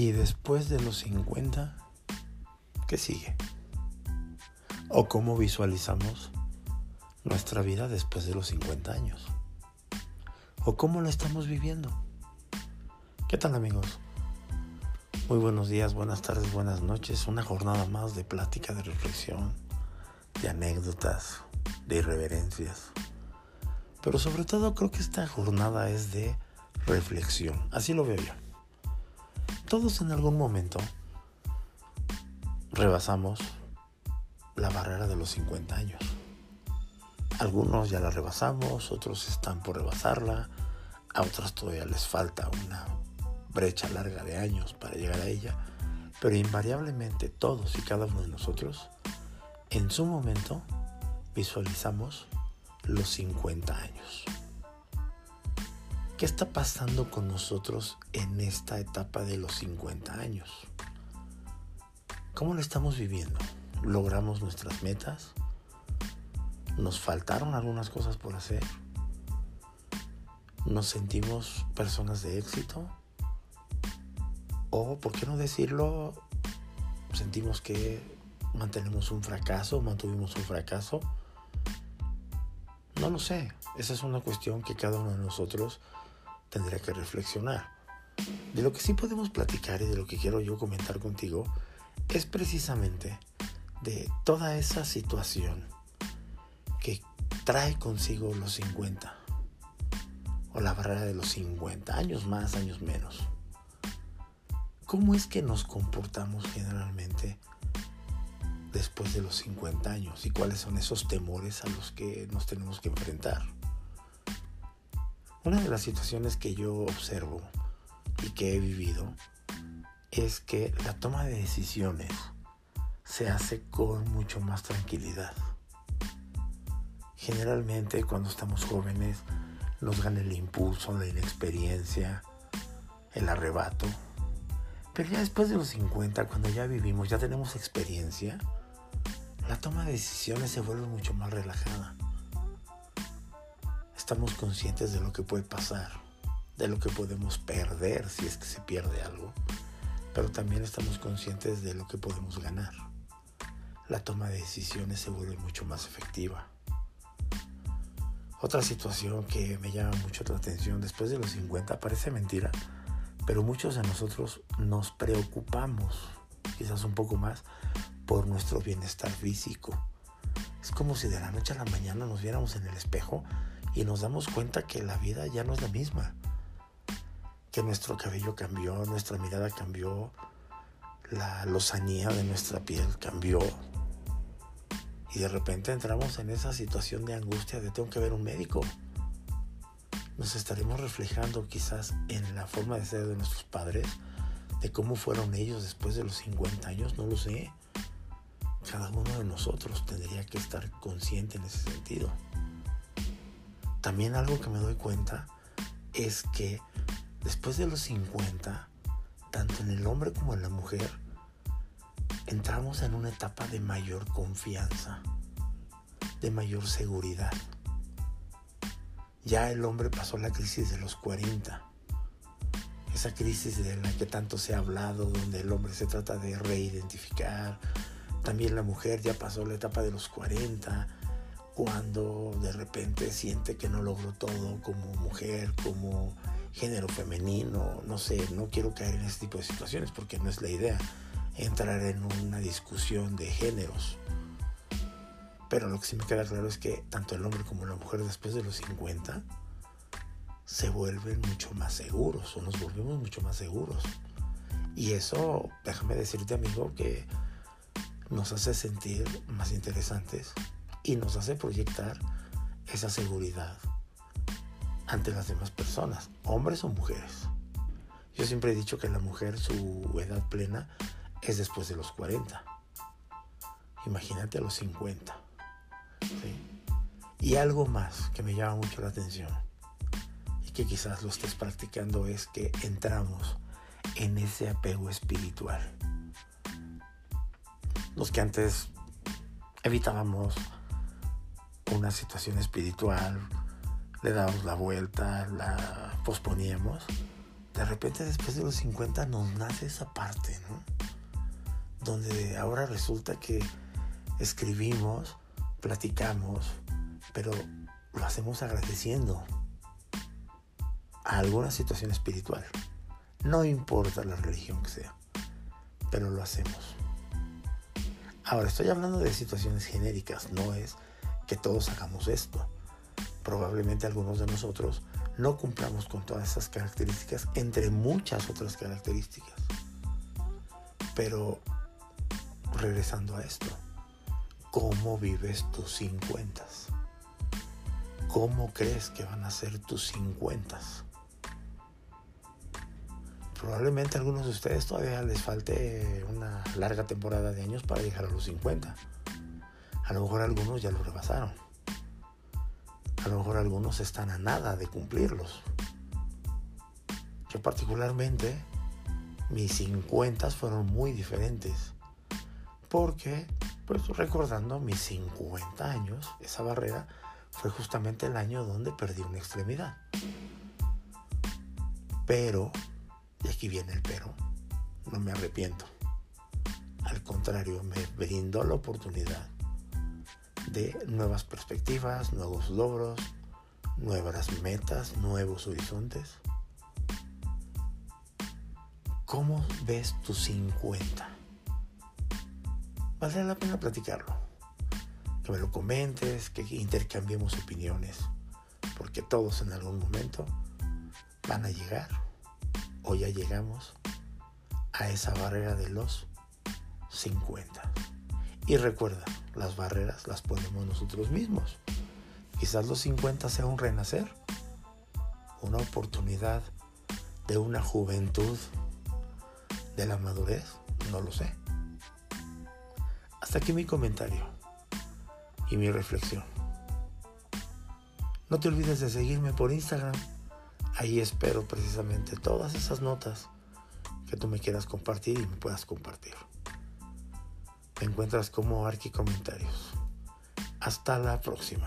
Y después de los 50, ¿qué sigue? ¿O cómo visualizamos nuestra vida después de los 50 años? ¿O cómo la estamos viviendo? ¿Qué tal amigos? Muy buenos días, buenas tardes, buenas noches. Una jornada más de plática, de reflexión, de anécdotas, de irreverencias. Pero sobre todo creo que esta jornada es de reflexión. Así lo veo yo. Todos en algún momento rebasamos la barrera de los 50 años. Algunos ya la rebasamos, otros están por rebasarla, a otros todavía les falta una brecha larga de años para llegar a ella, pero invariablemente todos y cada uno de nosotros en su momento visualizamos los 50 años. ¿Qué está pasando con nosotros en esta etapa de los 50 años? ¿Cómo lo estamos viviendo? ¿Logramos nuestras metas? ¿Nos faltaron algunas cosas por hacer? ¿Nos sentimos personas de éxito? ¿O, por qué no decirlo, sentimos que mantenemos un fracaso, mantuvimos un fracaso? No lo sé. Esa es una cuestión que cada uno de nosotros tendría que reflexionar. De lo que sí podemos platicar y de lo que quiero yo comentar contigo es precisamente de toda esa situación que trae consigo los 50 o la barrera de los 50, años más, años menos. ¿Cómo es que nos comportamos generalmente después de los 50 años y cuáles son esos temores a los que nos tenemos que enfrentar. Una de las situaciones que yo observo y que he vivido es que la toma de decisiones se hace con mucho más tranquilidad. Generalmente cuando estamos jóvenes nos gana el impulso, la inexperiencia, el arrebato. Pero ya después de los 50, cuando ya vivimos, ya tenemos experiencia, la toma de decisiones se vuelve mucho más relajada. Estamos conscientes de lo que puede pasar, de lo que podemos perder si es que se pierde algo, pero también estamos conscientes de lo que podemos ganar. La toma de decisiones se vuelve mucho más efectiva. Otra situación que me llama mucho la atención después de los 50 parece mentira, pero muchos de nosotros nos preocupamos, quizás un poco más, por nuestro bienestar físico. Es como si de la noche a la mañana nos viéramos en el espejo y nos damos cuenta que la vida ya no es la misma. Que nuestro cabello cambió, nuestra mirada cambió, la lozanía de nuestra piel cambió. Y de repente entramos en esa situación de angustia de tengo que ver un médico. Nos estaremos reflejando quizás en la forma de ser de nuestros padres, de cómo fueron ellos después de los 50 años, no lo sé cada uno de nosotros tendría que estar consciente en ese sentido. También algo que me doy cuenta es que después de los 50, tanto en el hombre como en la mujer, entramos en una etapa de mayor confianza, de mayor seguridad. Ya el hombre pasó la crisis de los 40, esa crisis de la que tanto se ha hablado, donde el hombre se trata de reidentificar, también la mujer ya pasó la etapa de los 40, cuando de repente siente que no logró todo como mujer, como género femenino, no sé, no quiero caer en ese tipo de situaciones porque no es la idea entrar en una discusión de géneros. Pero lo que sí me queda claro es que tanto el hombre como la mujer después de los 50 se vuelven mucho más seguros o nos volvemos mucho más seguros. Y eso, déjame decirte amigo, que nos hace sentir más interesantes y nos hace proyectar esa seguridad ante las demás personas, hombres o mujeres. Yo siempre he dicho que la mujer su edad plena es después de los 40. Imagínate a los 50. Y algo más que me llama mucho la atención y que quizás lo estés practicando es que entramos en ese apego espiritual los que antes evitábamos una situación espiritual, le dábamos la vuelta, la posponíamos, de repente después de los 50 nos nace esa parte, ¿no? Donde ahora resulta que escribimos, platicamos, pero lo hacemos agradeciendo a alguna situación espiritual. No importa la religión que sea, pero lo hacemos. Ahora, estoy hablando de situaciones genéricas, no es que todos hagamos esto. Probablemente algunos de nosotros no cumplamos con todas esas características, entre muchas otras características. Pero regresando a esto, ¿cómo vives tus 50? ¿Cómo crees que van a ser tus 50? Probablemente a algunos de ustedes todavía les falte una larga temporada de años para llegar a los 50. A lo mejor algunos ya lo rebasaron. A lo mejor algunos están a nada de cumplirlos. Yo particularmente, mis 50 fueron muy diferentes. Porque, pues recordando mis 50 años, esa barrera fue justamente el año donde perdí una extremidad. Pero, y aquí viene el pero, no me arrepiento. Al contrario, me brindó la oportunidad de nuevas perspectivas, nuevos logros, nuevas metas, nuevos horizontes. ¿Cómo ves tus 50? Valdría la pena platicarlo. Que me lo comentes, que intercambiemos opiniones, porque todos en algún momento van a llegar o ya llegamos a esa barrera de los 50. Y recuerda, las barreras las ponemos nosotros mismos. Quizás los 50 sea un renacer, una oportunidad de una juventud, de la madurez, no lo sé. Hasta aquí mi comentario y mi reflexión. No te olvides de seguirme por Instagram. Ahí espero precisamente todas esas notas que tú me quieras compartir y me puedas compartir. Encuentras como Arqui Comentarios. Hasta la próxima.